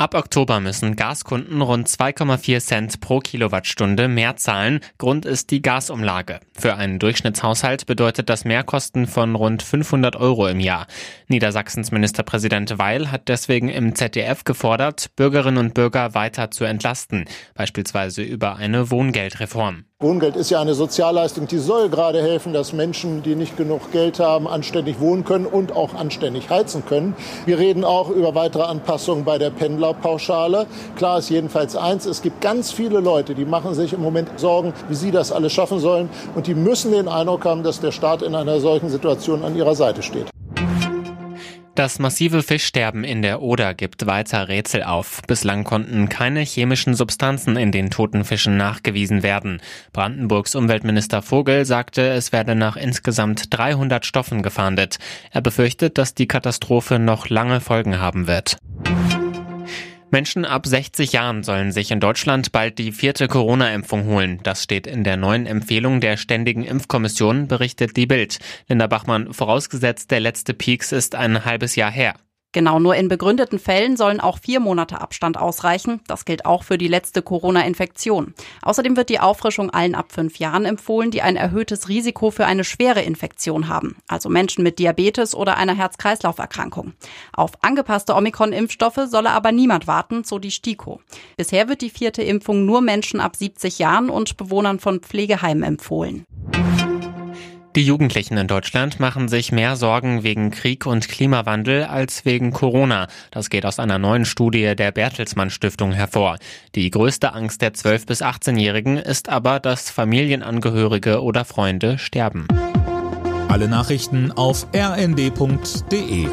Ab Oktober müssen Gaskunden rund 2,4 Cent pro Kilowattstunde mehr zahlen. Grund ist die Gasumlage. Für einen Durchschnittshaushalt bedeutet das Mehrkosten von rund 500 Euro im Jahr. Niedersachsens Ministerpräsident Weil hat deswegen im ZDF gefordert, Bürgerinnen und Bürger weiter zu entlasten, beispielsweise über eine Wohngeldreform. Wohngeld ist ja eine Sozialleistung, die soll gerade helfen, dass Menschen, die nicht genug Geld haben, anständig wohnen können und auch anständig heizen können. Wir reden auch über weitere Anpassungen bei der Pendlerpauschale. Klar ist jedenfalls eins, es gibt ganz viele Leute, die machen sich im Moment Sorgen, wie sie das alles schaffen sollen. Und die müssen den Eindruck haben, dass der Staat in einer solchen Situation an ihrer Seite steht. Das massive Fischsterben in der Oder gibt weiter Rätsel auf. Bislang konnten keine chemischen Substanzen in den toten Fischen nachgewiesen werden. Brandenburgs Umweltminister Vogel sagte, es werde nach insgesamt 300 Stoffen gefahndet. Er befürchtet, dass die Katastrophe noch lange Folgen haben wird. Menschen ab 60 Jahren sollen sich in Deutschland bald die vierte Corona-Impfung holen. Das steht in der neuen Empfehlung der Ständigen Impfkommission, berichtet die Bild. Linda Bachmann, vorausgesetzt der letzte Peaks ist ein halbes Jahr her. Genau, nur in begründeten Fällen sollen auch vier Monate Abstand ausreichen. Das gilt auch für die letzte Corona-Infektion. Außerdem wird die Auffrischung allen ab fünf Jahren empfohlen, die ein erhöhtes Risiko für eine schwere Infektion haben, also Menschen mit Diabetes oder einer Herz-Kreislauf-Erkrankung. Auf angepasste Omikron-Impfstoffe solle aber niemand warten, so die STIKO. Bisher wird die vierte Impfung nur Menschen ab 70 Jahren und Bewohnern von Pflegeheimen empfohlen. Die Jugendlichen in Deutschland machen sich mehr Sorgen wegen Krieg und Klimawandel als wegen Corona. Das geht aus einer neuen Studie der Bertelsmann Stiftung hervor. Die größte Angst der 12- bis 18-Jährigen ist aber, dass Familienangehörige oder Freunde sterben. Alle Nachrichten auf rnd.de